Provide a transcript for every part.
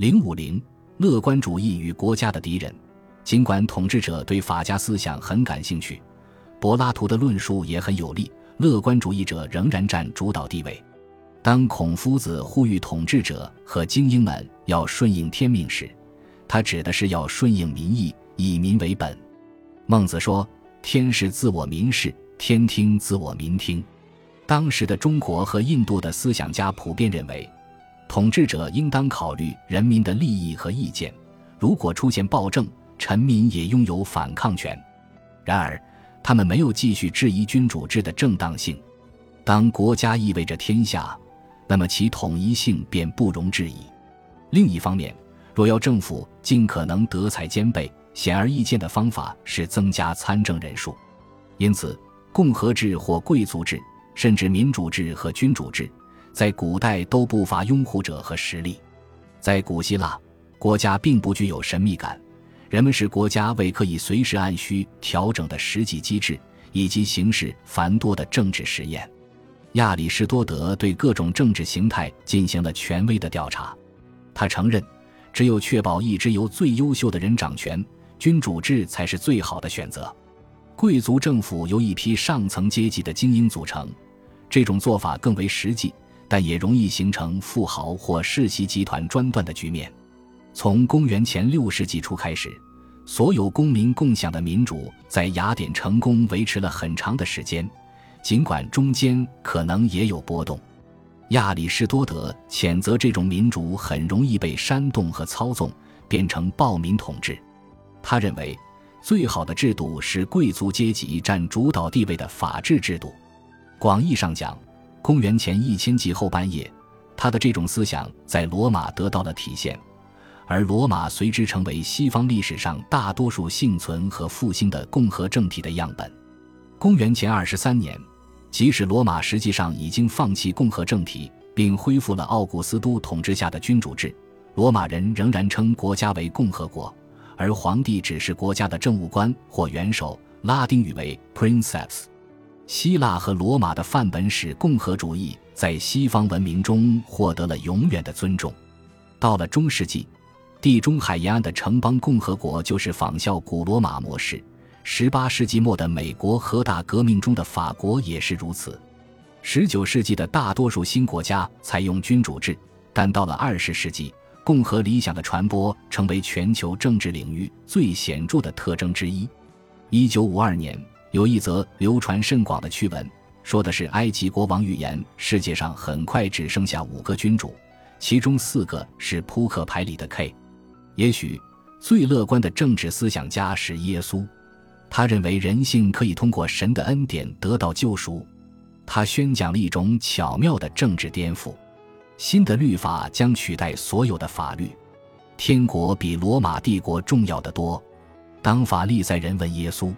零五零，乐观主义与国家的敌人。尽管统治者对法家思想很感兴趣，柏拉图的论述也很有力，乐观主义者仍然占主导地位。当孔夫子呼吁统治者和精英们要顺应天命时，他指的是要顺应民意，以民为本。孟子说：“天是自我民事，天听自我民听。”当时的中国和印度的思想家普遍认为，统治者应当考虑人民的利益和意见。如果出现暴政，臣民也拥有反抗权。然而，他们没有继续质疑君主制的正当性。当国家意味着天下。那么其统一性便不容置疑。另一方面，若要政府尽可能德才兼备，显而易见的方法是增加参政人数。因此，共和制或贵族制，甚至民主制和君主制，在古代都不乏拥护者和实力。在古希腊，国家并不具有神秘感，人们视国家为可以随时按需调整的实际机制，以及形式繁多的政治实验。亚里士多德对各种政治形态进行了权威的调查，他承认，只有确保一直由最优秀的人掌权，君主制才是最好的选择。贵族政府由一批上层阶级的精英组成，这种做法更为实际，但也容易形成富豪或世袭集团专断的局面。从公元前六世纪初开始，所有公民共享的民主在雅典成功维持了很长的时间。尽管中间可能也有波动，亚里士多德谴责这种民主很容易被煽动和操纵，变成暴民统治。他认为，最好的制度是贵族阶级占主导地位的法治制度。广义上讲，公元前一千纪后半叶，他的这种思想在罗马得到了体现，而罗马随之成为西方历史上大多数幸存和复兴的共和政体的样本。公元前二十三年。即使罗马实际上已经放弃共和政体，并恢复了奥古斯都统治下的君主制，罗马人仍然称国家为共和国，而皇帝只是国家的政务官或元首，拉丁语为 princeps。希腊和罗马的范本使共和主义在西方文明中获得了永远的尊重。到了中世纪，地中海沿岸的城邦共和国就是仿效古罗马模式。十八世纪末的美国和大革命中的法国也是如此。十九世纪的大多数新国家采用君主制，但到了二十世纪，共和理想的传播成为全球政治领域最显著的特征之一。一九五二年，有一则流传甚广的趣闻，说的是埃及国王预言世界上很快只剩下五个君主，其中四个是扑克牌里的 K。也许最乐观的政治思想家是耶稣。他认为人性可以通过神的恩典得到救赎，他宣讲了一种巧妙的政治颠覆，新的律法将取代所有的法律，天国比罗马帝国重要的多。当法利赛人问耶稣，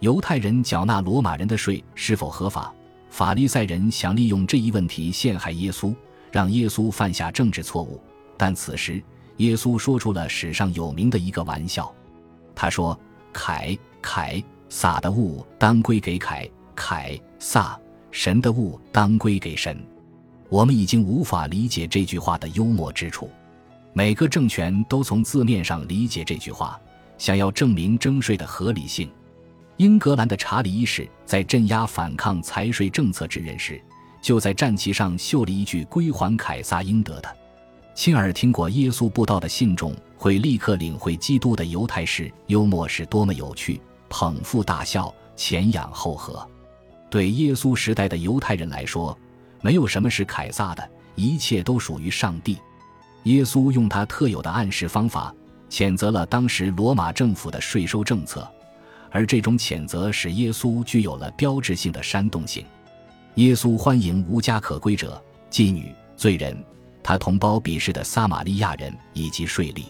犹太人缴纳罗马人的税是否合法，法利赛人想利用这一问题陷害耶稣，让耶稣犯下政治错误。但此时，耶稣说出了史上有名的一个玩笑，他说：“凯。”凯撒的物当归给凯凯撒，神的物当归给神。我们已经无法理解这句话的幽默之处。每个政权都从字面上理解这句话，想要证明征税的合理性。英格兰的查理一世在镇压反抗财税政策之人时，就在战旗上绣了一句“归还凯撒应得的”。亲耳听过耶稣布道的信众会立刻领会基督的犹太式幽默是多么有趣。捧腹大笑，前仰后合。对耶稣时代的犹太人来说，没有什么是凯撒的，一切都属于上帝。耶稣用他特有的暗示方法，谴责了当时罗马政府的税收政策，而这种谴责使耶稣具有了标志性的煽动性。耶稣欢迎无家可归者、妓女、罪人，他同胞鄙视的撒玛利亚人以及税吏。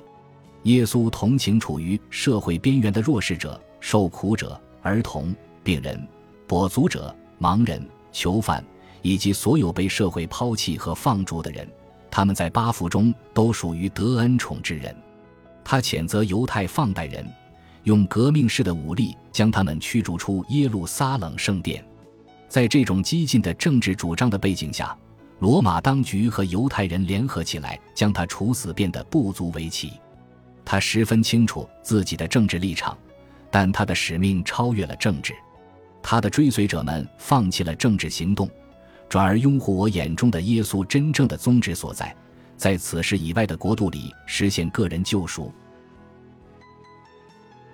耶稣同情处于社会边缘的弱势者。受苦者、儿童、病人、跛足者、盲人、囚犯，以及所有被社会抛弃和放逐的人，他们在八福中都属于得恩宠之人。他谴责犹太放贷人，用革命式的武力将他们驱逐出耶路撒冷圣殿。在这种激进的政治主张的背景下，罗马当局和犹太人联合起来将他处死，变得不足为奇。他十分清楚自己的政治立场，但他的使命超越了政治。他的追随者们放弃了政治行动，转而拥护我眼中的耶稣真正的宗旨所在，在此事以外的国度里实现个人救赎。